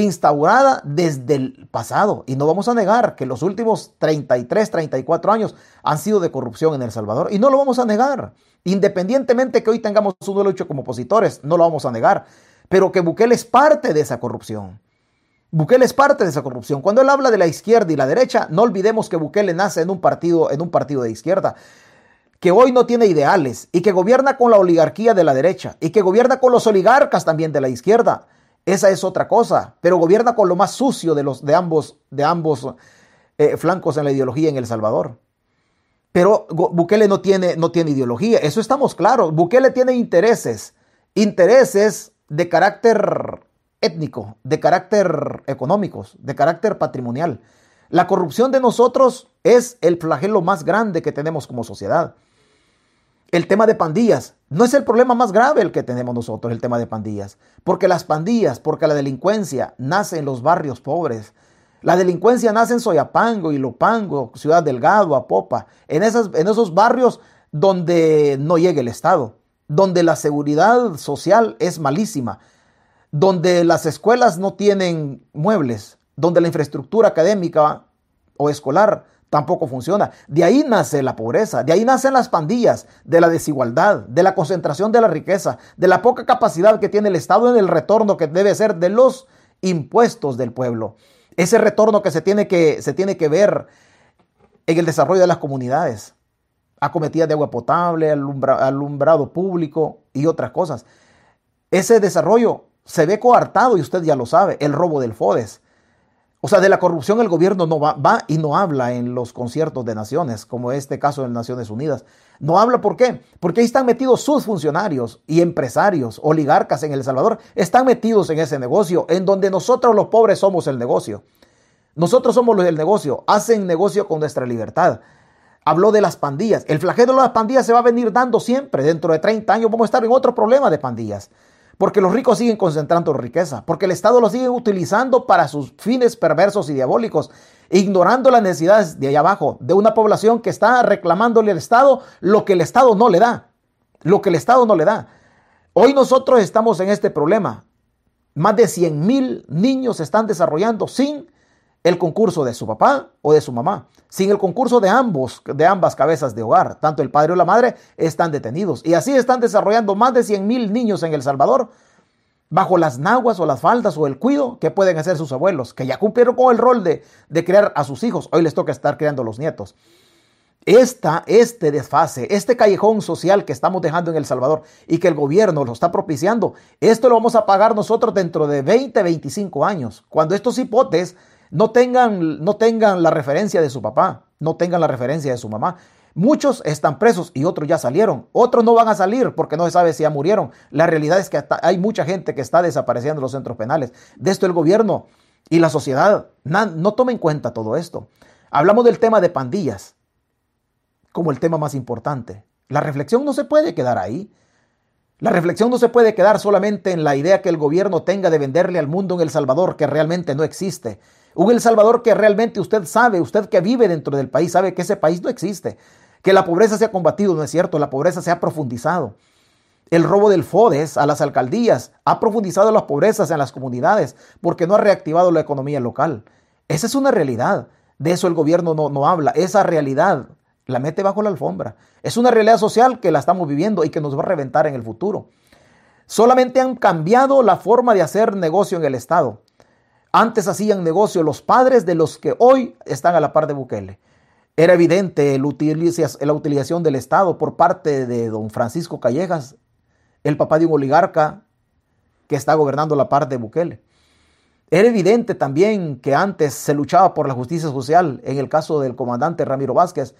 instaurada desde el pasado. Y no vamos a negar que los últimos 33, 34 años han sido de corrupción en El Salvador. Y no lo vamos a negar. Independientemente que hoy tengamos un duelo hecho como opositores, no lo vamos a negar. pero que Bukele es parte de esa corrupción. Bukele es parte de esa corrupción. Cuando él habla de la izquierda y la derecha, no olvidemos que Bukele nace en un partido, en un partido de izquierda, que hoy no tiene ideales y que gobierna con la oligarquía de la derecha y que gobierna con los oligarcas también de la izquierda. Esa es otra cosa, pero gobierna con lo más sucio de, los, de ambos, de ambos eh, flancos en la ideología en El Salvador. Pero Bukele no tiene, no tiene ideología, eso estamos claros. Bukele tiene intereses, intereses de carácter étnico, de carácter económicos, de carácter patrimonial. La corrupción de nosotros es el flagelo más grande que tenemos como sociedad. El tema de pandillas. No es el problema más grave el que tenemos nosotros, el tema de pandillas. Porque las pandillas, porque la delincuencia nace en los barrios pobres, la delincuencia nace en Soyapango, Ilopango, Ciudad Delgado, Apopa, en, esas, en esos barrios donde no llega el Estado, donde la seguridad social es malísima, donde las escuelas no tienen muebles, donde la infraestructura académica o escolar tampoco funciona. De ahí nace la pobreza, de ahí nacen las pandillas, de la desigualdad, de la concentración de la riqueza, de la poca capacidad que tiene el Estado en el retorno que debe ser de los impuestos del pueblo. Ese retorno que se tiene que, se tiene que ver en el desarrollo de las comunidades, acometidas de agua potable, alumbrado público y otras cosas. Ese desarrollo se ve coartado y usted ya lo sabe, el robo del FODES. O sea, de la corrupción el gobierno no va, y no habla en los conciertos de naciones, como este caso de Naciones Unidas. No habla por qué? Porque ahí están metidos sus funcionarios y empresarios, oligarcas en El Salvador, están metidos en ese negocio, en donde nosotros los pobres somos el negocio. Nosotros somos los del negocio, hacen negocio con nuestra libertad. Habló de las pandillas. El flagelo de las pandillas se va a venir dando siempre. Dentro de 30 años vamos a estar en otro problema de pandillas. Porque los ricos siguen concentrando riqueza, porque el Estado lo sigue utilizando para sus fines perversos y diabólicos, ignorando las necesidades de allá abajo, de una población que está reclamándole al Estado lo que el Estado no le da, lo que el Estado no le da. Hoy nosotros estamos en este problema. Más de 100 mil niños se están desarrollando sin el concurso de su papá o de su mamá. Sin el concurso de ambos, de ambas cabezas de hogar, tanto el padre o la madre están detenidos. Y así están desarrollando más de 100 mil niños en El Salvador bajo las naguas o las faldas o el cuido que pueden hacer sus abuelos, que ya cumplieron con el rol de, criar a sus hijos. Hoy les toca estar criando a los nietos. Esta, este desfase, este callejón social que estamos dejando en El Salvador y que el gobierno lo está propiciando, esto lo vamos a pagar nosotros dentro de 20, 25 años, cuando estos hipotes no tengan, no tengan la referencia de su papá, no tengan la referencia de su mamá. Muchos están presos y otros ya salieron. Otros no van a salir porque no se sabe si ya murieron. La realidad es que hay mucha gente que está desapareciendo en los centros penales. De esto el gobierno y la sociedad no tomen en cuenta todo esto. Hablamos del tema de pandillas como el tema más importante. La reflexión no se puede quedar ahí. La reflexión no se puede quedar solamente en la idea que el gobierno tenga de venderle al mundo en El Salvador que realmente no existe. Un El Salvador que realmente usted sabe, usted que vive dentro del país, sabe que ese país no existe. Que la pobreza se ha combatido, no es cierto, la pobreza se ha profundizado. El robo del FODES a las alcaldías ha profundizado las pobrezas en las comunidades porque no ha reactivado la economía local. Esa es una realidad. De eso el gobierno no, no habla. Esa realidad la mete bajo la alfombra. Es una realidad social que la estamos viviendo y que nos va a reventar en el futuro. Solamente han cambiado la forma de hacer negocio en el Estado. Antes hacían negocio los padres de los que hoy están a la par de Bukele. Era evidente la utilización del Estado por parte de don Francisco Callejas, el papá de un oligarca que está gobernando la par de Bukele. Era evidente también que antes se luchaba por la justicia social en el caso del comandante Ramiro Vázquez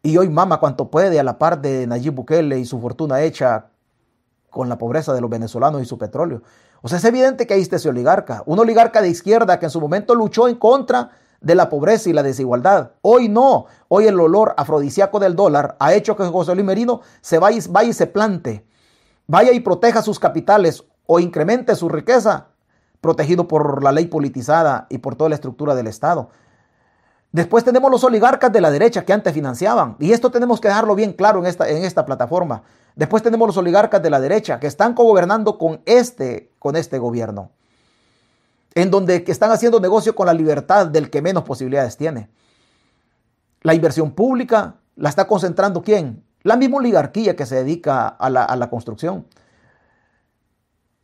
y hoy mama cuanto puede a la par de Nayib Bukele y su fortuna hecha con la pobreza de los venezolanos y su petróleo. O sea, es evidente que ahí está ese oligarca, un oligarca de izquierda que en su momento luchó en contra de la pobreza y la desigualdad. Hoy no, hoy el olor afrodisíaco del dólar ha hecho que José Luis Merino se vaya, vaya y se plante, vaya y proteja sus capitales o incremente su riqueza, protegido por la ley politizada y por toda la estructura del Estado. Después tenemos los oligarcas de la derecha que antes financiaban. Y esto tenemos que dejarlo bien claro en esta, en esta plataforma. Después tenemos los oligarcas de la derecha que están gobernando con este, con este gobierno. En donde están haciendo negocio con la libertad del que menos posibilidades tiene. La inversión pública la está concentrando quién? La misma oligarquía que se dedica a la, a la construcción.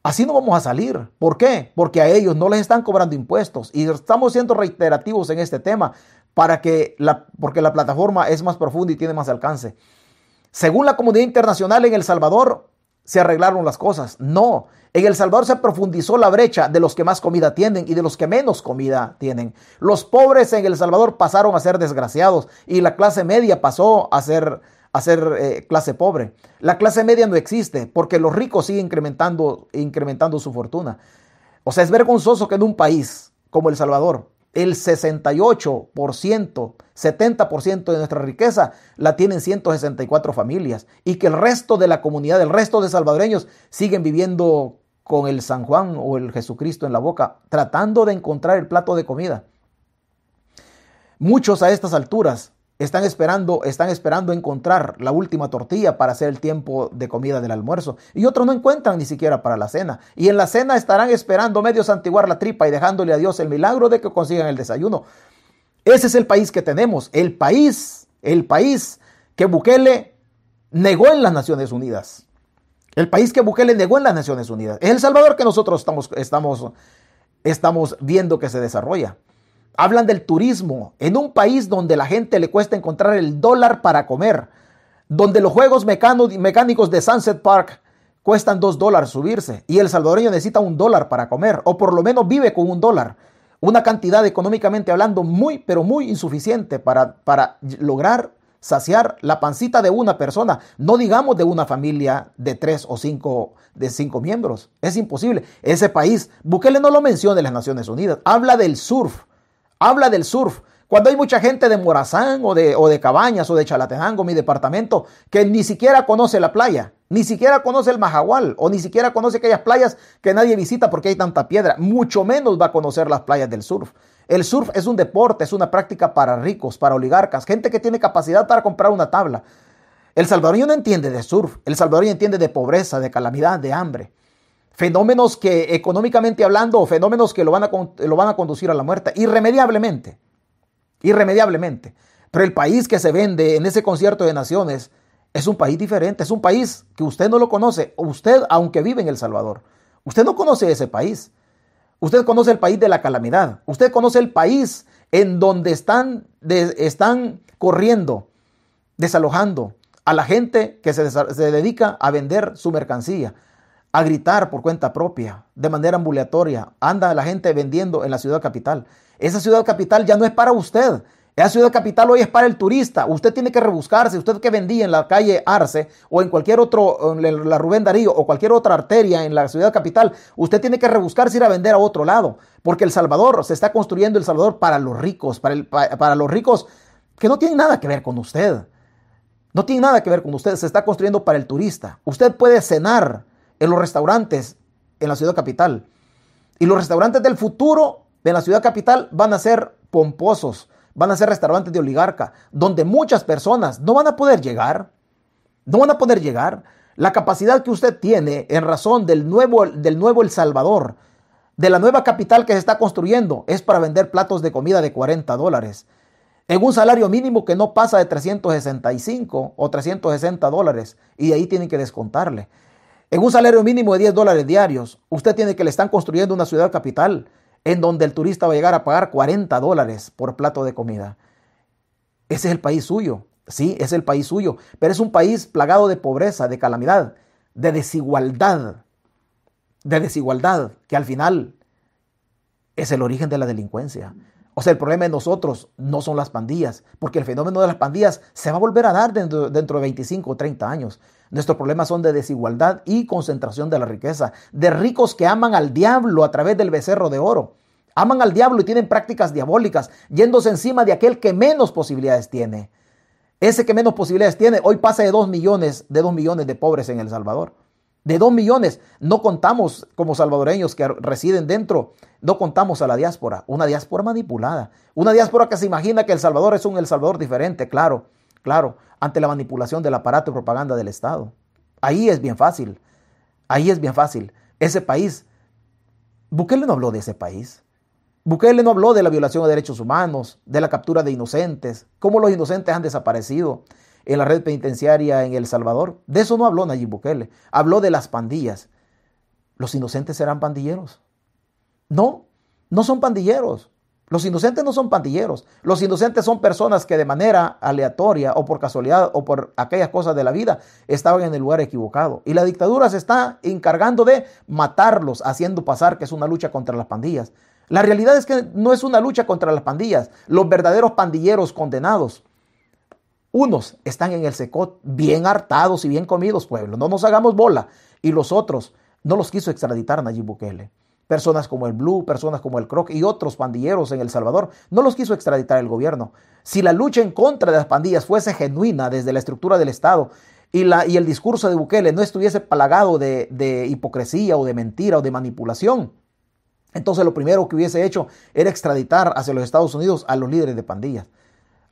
Así no vamos a salir. ¿Por qué? Porque a ellos no les están cobrando impuestos. Y estamos siendo reiterativos en este tema para que porque la plataforma es más profunda y tiene más alcance. Según la comunidad internacional en El Salvador, se arreglaron las cosas. No, en El Salvador se profundizó la brecha de los que más comida tienen y de los que menos comida tienen. Los pobres en El Salvador pasaron a ser desgraciados y la clase media pasó a ser a ser eh, clase pobre. La clase media no existe porque los ricos siguen incrementando, incrementando su fortuna. O sea, es vergonzoso que en un país como El Salvador, el 68%, 70% de nuestra riqueza la tienen 164 familias y que el resto de la comunidad, el resto de salvadoreños siguen viviendo con el San Juan o el Jesucristo en la boca, tratando de encontrar el plato de comida. Muchos a estas alturas están esperando, están esperando encontrar la última tortilla para hacer el tiempo de comida del almuerzo. Y otros no encuentran ni siquiera para la cena. Y en la cena estarán esperando medio santiguar la tripa y dejándole a Dios el milagro de que consigan el desayuno. Ese es el país que tenemos. El país, el país que Bukele negó en las Naciones Unidas. El país que Bukele negó en las Naciones Unidas. Es El Salvador que nosotros estamos, estamos, estamos viendo que se desarrolla. Hablan del turismo en un país donde la gente le cuesta encontrar el dólar para comer, donde los juegos mecánicos de Sunset Park cuestan dos dólares subirse y el salvadoreño necesita un dólar para comer o por lo menos vive con un dólar. Una cantidad económicamente hablando muy, pero muy insuficiente para, para lograr saciar la pancita de una persona, no digamos de una familia de tres o cinco, de cinco miembros. Es imposible. Ese país, Bukele no lo menciona en las Naciones Unidas, habla del surf Habla del surf. Cuando hay mucha gente de Morazán o de, o de Cabañas o de Chalatenango, mi departamento, que ni siquiera conoce la playa, ni siquiera conoce el Majagual o ni siquiera conoce aquellas playas que nadie visita porque hay tanta piedra, mucho menos va a conocer las playas del surf. El surf es un deporte, es una práctica para ricos, para oligarcas, gente que tiene capacidad para comprar una tabla. El salvadoreño no entiende de surf, el salvadoreño entiende de pobreza, de calamidad, de hambre fenómenos que económicamente hablando, fenómenos que lo van, a, lo van a conducir a la muerte, irremediablemente, irremediablemente. Pero el país que se vende en ese concierto de naciones es un país diferente, es un país que usted no lo conoce, usted aunque vive en El Salvador, usted no conoce ese país. Usted conoce el país de la calamidad, usted conoce el país en donde están, están corriendo, desalojando a la gente que se, se dedica a vender su mercancía a gritar por cuenta propia, de manera ambulatoria. Anda la gente vendiendo en la ciudad capital. Esa ciudad capital ya no es para usted. Esa ciudad capital hoy es para el turista. Usted tiene que rebuscarse. Usted que vendía en la calle Arce o en cualquier otro, en la Rubén Darío o cualquier otra arteria en la ciudad capital, usted tiene que rebuscarse ir a vender a otro lado. Porque El Salvador se está construyendo El Salvador para los ricos, para, para los ricos que no tienen nada que ver con usted. No tiene nada que ver con usted. Se está construyendo para el turista. Usted puede cenar en los restaurantes en la ciudad capital. Y los restaurantes del futuro en la ciudad capital van a ser pomposos, van a ser restaurantes de oligarca, donde muchas personas no van a poder llegar, no van a poder llegar. La capacidad que usted tiene en razón del nuevo, del nuevo El Salvador, de la nueva capital que se está construyendo, es para vender platos de comida de 40 dólares. En un salario mínimo que no pasa de 365 o 360 dólares. Y de ahí tienen que descontarle. En un salario mínimo de 10 dólares diarios, usted tiene que le están construyendo una ciudad capital en donde el turista va a llegar a pagar 40 dólares por plato de comida. Ese es el país suyo, sí, es el país suyo, pero es un país plagado de pobreza, de calamidad, de desigualdad, de desigualdad, que al final es el origen de la delincuencia. O sea, el problema de nosotros no son las pandillas, porque el fenómeno de las pandillas se va a volver a dar dentro, dentro de 25 o 30 años. Nuestros problemas son de desigualdad y concentración de la riqueza, de ricos que aman al diablo a través del becerro de oro. Aman al diablo y tienen prácticas diabólicas, yéndose encima de aquel que menos posibilidades tiene. Ese que menos posibilidades tiene, hoy pasa de 2 millones, de 2 millones de pobres en El Salvador de 2 millones. No contamos como salvadoreños que residen dentro, no contamos a la diáspora, una diáspora manipulada, una diáspora que se imagina que El Salvador es un El Salvador diferente, claro, claro, ante la manipulación del aparato de propaganda del Estado. Ahí es bien fácil, ahí es bien fácil. Ese país, Bukele no habló de ese país. Bukele no habló de la violación de derechos humanos, de la captura de inocentes, cómo los inocentes han desaparecido en la red penitenciaria en El Salvador. De eso no habló Nayib Bukele. Habló de las pandillas. los inocentes serán pandilleros. No, no son pandilleros. Los inocentes no son pandilleros. Los inocentes son personas que de manera aleatoria o por casualidad o por aquellas cosas de la vida estaban en el lugar equivocado. Y la dictadura se está encargando de matarlos, haciendo pasar que es una lucha contra las pandillas. La realidad es que no es una lucha contra las pandillas. Los verdaderos pandilleros condenados, unos están en el secot bien hartados y bien comidos, pueblo. No nos hagamos bola. Y los otros no los quiso extraditar Nayib Bukele. Personas como el Blue, personas como el Croc y otros pandilleros en El Salvador no los quiso extraditar el gobierno. Si la lucha en contra de las pandillas fuese genuina desde la estructura del Estado y, la, y el discurso de Bukele no estuviese palagado de, de hipocresía o de mentira o de manipulación, entonces lo primero que hubiese hecho era extraditar hacia los Estados Unidos a los líderes de pandillas.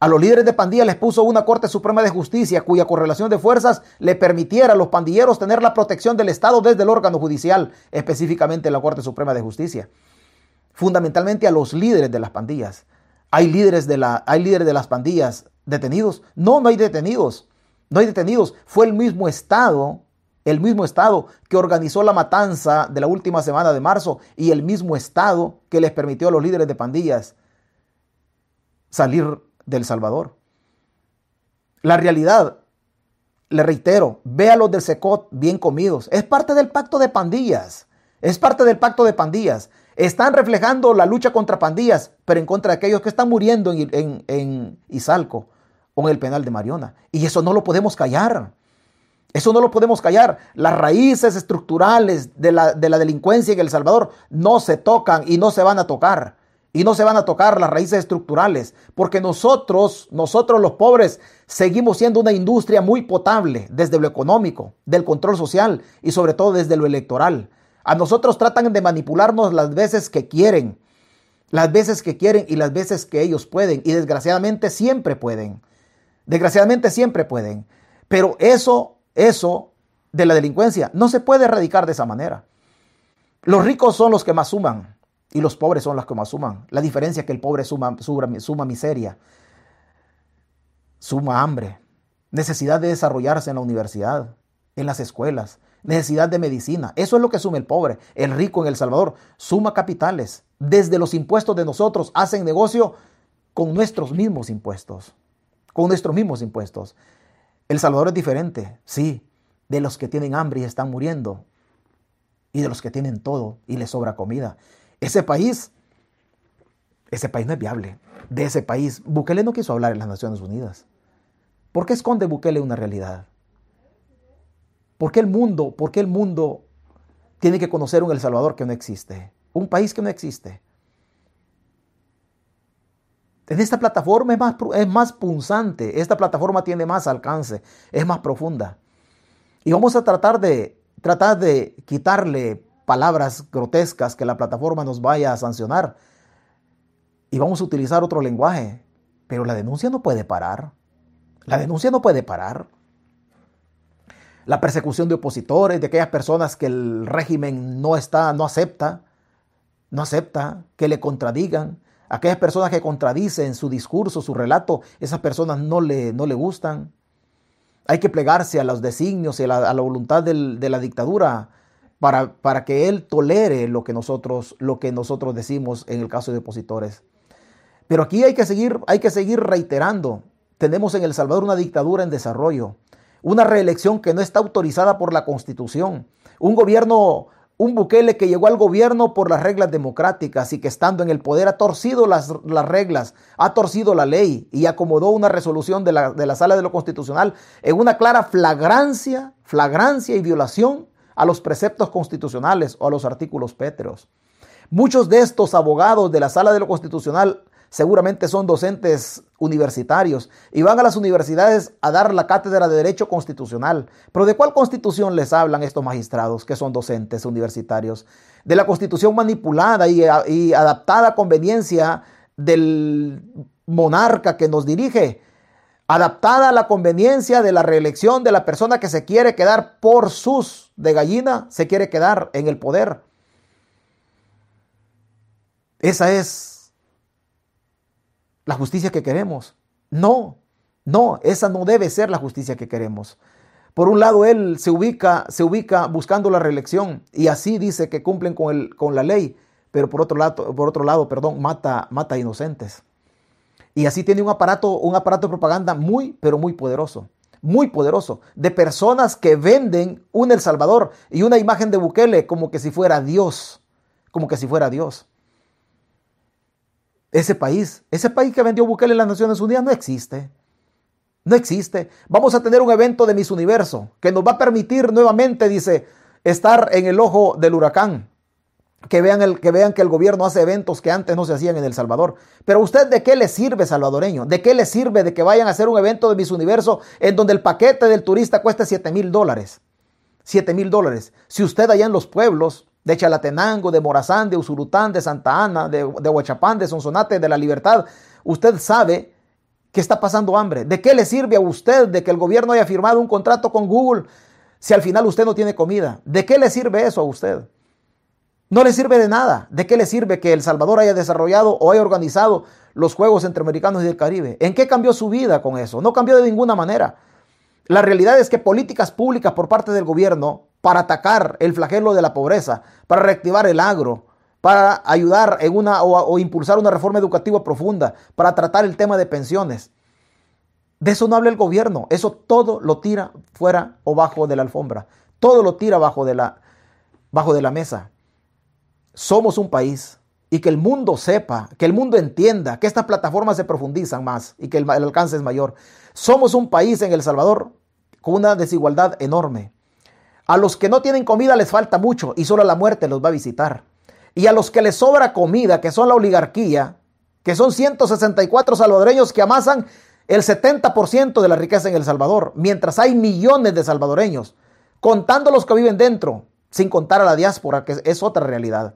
A los líderes de pandillas les puso una Corte Suprema de Justicia cuya correlación de fuerzas le permitiera a los pandilleros tener la protección del Estado desde el órgano judicial, específicamente la Corte Suprema de Justicia. Fundamentalmente a los líderes de las pandillas. ¿Hay líderes de, la, ¿Hay líderes de las pandillas detenidos? No, no hay detenidos. No hay detenidos. Fue el mismo Estado el mismo Estado que organizó la matanza de la última semana de marzo y el mismo Estado que les permitió a los líderes de pandillas salir del Salvador. La realidad, le reitero, ve a los del SECOT bien comidos. Es parte del pacto de pandillas. Es parte del pacto de pandillas. Están reflejando la lucha contra pandillas, pero en contra de aquellos que están muriendo en, en, en Izalco o en el penal de Mariona. Y eso no lo podemos callar. Eso no lo podemos callar. Las raíces estructurales de la, de la, delincuencia en El Salvador no se tocan y no se van a tocar. Y no se van a tocar las raíces estructurales. Porque nosotros, nosotros los pobres, seguimos siendo una industria muy potable desde lo económico, del control social y sobre todo desde lo electoral. A nosotros tratan de manipularnos las veces que quieren. Las veces que quieren y las veces que ellos pueden. Y desgraciadamente siempre pueden. Desgraciadamente siempre pueden. Pero eso eso de la delincuencia no se puede erradicar de esa manera. Los ricos son los que más suman y los pobres son los que más suman. La diferencia es que el pobre suma, suma, miseria, suma hambre, necesidad de desarrollarse en la universidad, en las escuelas, necesidad de medicina. Eso es lo que suma el pobre. El rico en El Salvador suma capitales. Desde los impuestos de nosotros hacen negocio con nuestros mismos impuestos. Con nuestros mismos impuestos. El Salvador es diferente, sí, de los que tienen hambre y están muriendo y de los que tienen todo y les sobra comida. Ese país, ese país no es viable. De ese país, Bukele no quiso hablar en las Naciones Unidas. ¿Por qué esconde Bukele una realidad? ¿Por qué el mundo, por el mundo tiene que conocer un El Salvador que no existe? Un país que no existe. En esta plataforma es más, es más punzante, esta plataforma tiene más alcance, es más profunda. Y vamos a tratar de, tratar de quitarle palabras grotescas que la plataforma nos vaya a sancionar. Y vamos a utilizar otro lenguaje. Pero la denuncia no puede parar. La denuncia no puede parar. La persecución de opositores, de aquellas personas que el régimen no está, no acepta, no acepta, que le contradigan, Aquellas personas que contradicen su discurso, su relato, esas personas no le, no le gustan. Hay que plegarse a los designios y a la, voluntad de la dictadura para, para, que él tolere lo que, nosotros, lo que nosotros decimos en el caso de opositores. Pero aquí hay que seguir, hay que seguir reiterando. Tenemos en El Salvador una dictadura en desarrollo, una reelección que no está autorizada por la Constitución, un gobierno un Bukele que llegó al gobierno por las reglas democráticas y que estando en el poder ha torcido las, las reglas, ha torcido la ley y acomodó una resolución de la, de la Sala de lo Constitucional en una clara flagrancia, flagrancia y violación a los preceptos constitucionales o a los artículos pétreos. Muchos de estos abogados de la Sala de lo Constitucional seguramente son docentes universitarios y van a las universidades a dar la cátedra de Derecho Constitucional. Pero ¿de cuál constitución les hablan estos magistrados que son docentes universitarios? De la constitución manipulada y, y adaptada a conveniencia del monarca que nos dirige, adaptada a la conveniencia de la reelección de la persona que se quiere quedar por sus de gallina, se quiere quedar en el poder. Esa es la justicia que queremos. No, no, esa no debe ser la justicia que queremos. Por un lado, él se ubica, se ubica buscando la reelección y así dice que cumplen con, el, con la ley, pero por otro lado, por otro lado perdón, mata, mata inocentes. Y así tiene un aparato, un aparato de propaganda muy, pero muy poderoso. Muy poderoso. De personas que venden un El Salvador y una imagen de Bukele como que si fuera Dios. Como que si fuera Dios. Ese país, ese país que vendió Bukele en las Naciones Unidas no existe. No existe. Vamos a tener un evento de Miss Universo que nos va a permitir nuevamente, dice, estar en el ojo del huracán. Que vean, el, que vean que el gobierno hace eventos que antes no se hacían en El Salvador. Pero usted, ¿de qué le sirve, salvadoreño? ¿De qué le sirve de que vayan a hacer un evento de Miss Universo en donde el paquete del turista cueste 7 mil dólares? 7 mil dólares. Si usted allá en los pueblos de Chalatenango, de Morazán, de Usurután, de Santa Ana, de, de Huachapán, de Sonsonate, de La Libertad, usted sabe que está pasando hambre. ¿De qué le sirve a usted de que el gobierno haya firmado un contrato con Google si al final usted no tiene comida? ¿De qué le sirve eso a usted? No le sirve de nada. ¿De qué le sirve que El Salvador haya desarrollado o haya organizado los Juegos Centroamericanos y del Caribe? ¿En qué cambió su vida con eso? No cambió de ninguna manera. La realidad es que políticas públicas por parte del gobierno para atacar el flagelo de la pobreza, para reactivar el agro, para ayudar en una o, impulsar una reforma educativa profunda, para tratar el tema de pensiones. De eso no habla el gobierno, eso todo lo tira fuera o bajo de la alfombra, todo lo tira bajo de la, bajo de la mesa. Somos un país y que el mundo sepa, que el mundo entienda que estas plataformas se profundizan más y que el, alcance es mayor. Somos un país en El Salvador con una desigualdad enorme. A los que no tienen comida les falta mucho y solo la muerte los va a visitar. Y a los que les sobra comida, que son la oligarquía, que son 164 salvadoreños que amasan el 70% de la riqueza en El Salvador, mientras hay millones de salvadoreños, contando los que viven dentro, sin contar a la diáspora, que es otra realidad.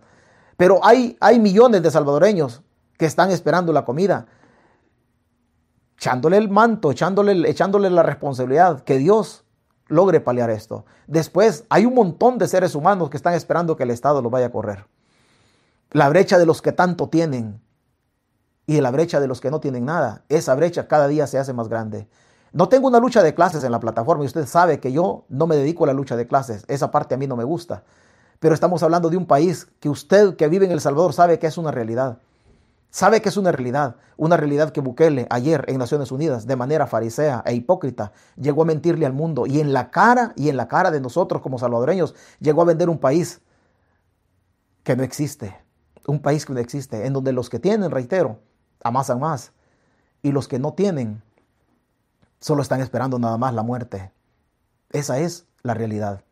Pero hay, hay millones de salvadoreños que están esperando la comida, echándole el manto, echándole, echándole la responsabilidad, que Dios logre paliar esto. Después, hay un montón de seres humanos que están esperando que el Estado los vaya a correr la brecha de los que tanto tienen y la brecha de los que no tienen nada. Esa brecha cada día se hace más grande. No tengo una lucha de clases en la plataforma y usted sabe que yo no me dedico a la lucha de clases. Esa parte a mí no me gusta. Pero estamos hablando de un país que usted que vive en El Salvador sabe que es una realidad. Sabe que es una realidad, una realidad que Bukele ayer en Naciones Unidas, de manera farisea e hipócrita, llegó a mentirle al mundo y en la cara y en la cara de nosotros como salvadoreños llegó a vender un país que no existe, un país que no existe, en donde los que tienen, reitero, amasan más, y los que no tienen, solo están esperando nada más la muerte. Esa es la realidad.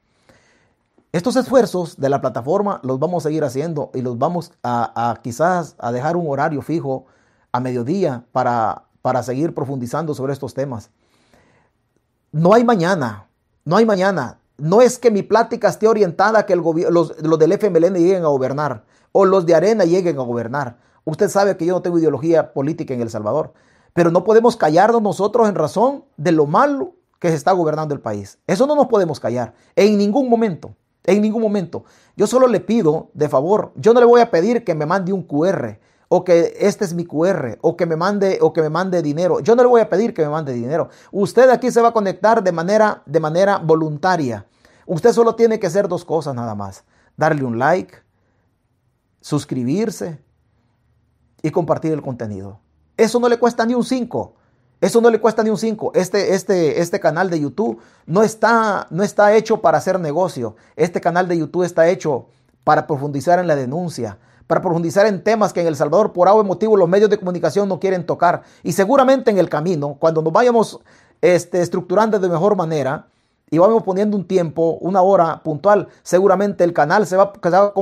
Estos esfuerzos de la plataforma los vamos a seguir haciendo y los vamos a, quizás a dejar un horario fijo a mediodía para, para seguir profundizando sobre estos temas. No hay mañana, no hay mañana. No es que mi plática esté orientada a que el los del FMLN lleguen a gobernar o los de arena lleguen a gobernar. Usted sabe que yo no tengo ideología política en El Salvador, pero no podemos callarnos nosotros en razón de lo malo que se está gobernando el país. Eso no nos podemos callar en ningún momento, en ningún momento. Yo solo le pido de favor, yo no le voy a pedir que me mande un QR o que este es mi QR o que me mande o que me mande dinero. Yo no le voy a pedir que me mande dinero. Usted aquí se va a conectar de manera de manera voluntaria. Usted solo tiene que hacer dos cosas nada más. Darle un like, suscribirse y compartir el contenido. Eso no le cuesta ni un 5. Eso no le cuesta ni un 5. Este, este, este canal de YouTube no está, no está hecho para hacer negocio. Este canal de YouTube está hecho para profundizar en la denuncia, para profundizar en temas que en El Salvador por algún motivo los medios de comunicación no quieren tocar. Y seguramente en el camino, cuando nos vayamos este, estructurando de mejor manera, y vamos poniendo un tiempo, una hora puntual, seguramente el canal se va, a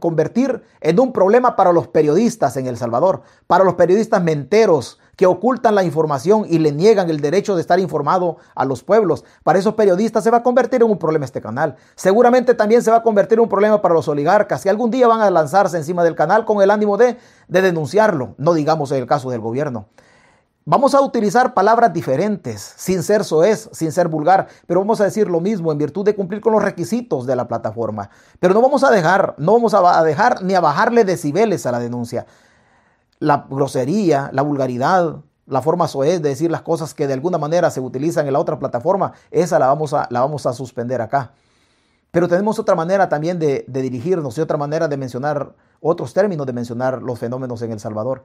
convertir en un problema para los periodistas en El Salvador, para los periodistas menteros que ocultan la información y le niegan el derecho de estar informado a los pueblos. Para esos periodistas se va a convertir en un problema este canal. Seguramente también se va a convertir en un problema para los oligarcas que algún día van a lanzarse encima del canal con el ánimo de, de denunciarlo, no digamos en el caso del gobierno. Vamos a utilizar palabras diferentes, sin ser soez, sin ser vulgar, pero vamos a decir lo mismo en virtud de cumplir con los requisitos de la plataforma. Pero no vamos a dejar, no vamos a dejar ni a bajarle decibeles a la denuncia. La grosería, la vulgaridad, la forma soez de decir las cosas que de alguna manera se utilizan en la otra plataforma, esa la vamos a, la vamos a suspender acá. Pero tenemos otra manera también de, de dirigirnos y otra manera de mencionar otros términos de mencionar los fenómenos en El Salvador.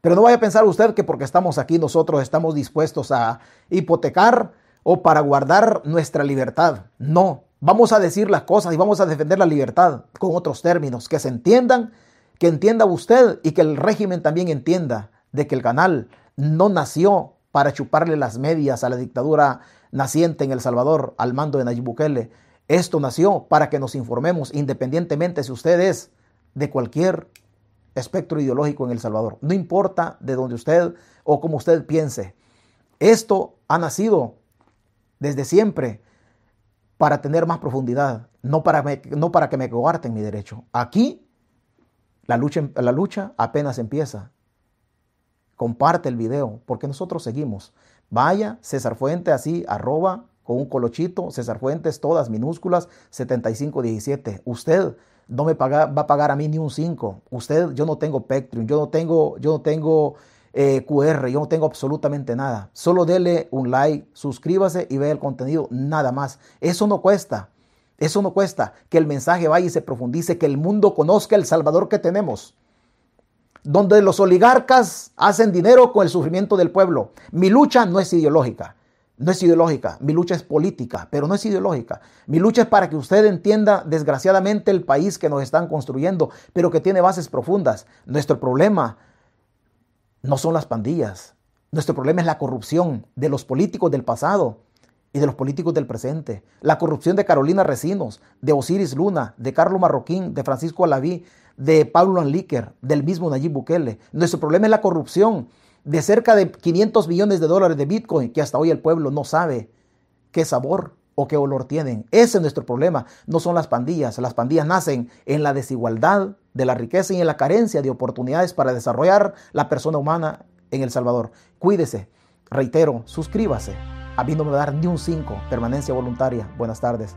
Pero no vaya a pensar usted que porque estamos aquí nosotros estamos dispuestos a hipotecar o para guardar nuestra libertad. No, vamos a decir las cosas y vamos a defender la libertad con otros términos, que se entiendan, que entienda usted y que el régimen también entienda de que el canal no nació para chuparle las medias a la dictadura naciente en El Salvador al mando de Nayib Bukele. Esto nació para que nos informemos independientemente si usted es de cualquier espectro ideológico en El Salvador. No importa de dónde usted o como usted piense. Esto ha nacido desde siempre para tener más profundidad, no para, no para que me coarten mi derecho. Aquí la lucha, la lucha apenas empieza. Comparte el video porque nosotros seguimos. Vaya, César Fuente, así, arroba, con un colochito, César Fuentes, todas minúsculas, 7517. Usted no me va a pagar a mí ni un 5. Usted, yo no tengo Pectrium, yo no tengo, yo no tengo eh, QR, yo no tengo absolutamente nada. Solo dele un like, suscríbase y vea el contenido, nada más. Eso no cuesta. Eso no cuesta. Que el mensaje vaya y se profundice, que el mundo conozca el Salvador que tenemos. Donde los oligarcas hacen dinero con el sufrimiento del pueblo. Mi lucha no es ideológica. No es ideológica, mi lucha es política, pero no es ideológica. Mi lucha es para que usted entienda desgraciadamente el país que nos están construyendo, pero que tiene bases profundas. Nuestro problema no son las pandillas. Nuestro problema es la corrupción de los políticos del pasado y de los políticos del presente. La corrupción de Carolina Recinos, de Osiris Luna, de Carlos Marroquín, de Francisco Alaví, de Pablo Anlíquer, del mismo Nayib Bukele. Nuestro problema es la corrupción de cerca de 500 millones de dólares de Bitcoin que hasta hoy el pueblo no sabe qué sabor o qué olor tienen. Ese es nuestro problema. No son las pandillas. Las pandillas nacen en la desigualdad de la riqueza y en la carencia de oportunidades para desarrollar la persona humana en El Salvador. Cuídese. Reitero, suscríbase. A mí no me va a dar ni un 5. Permanencia voluntaria. Buenas tardes.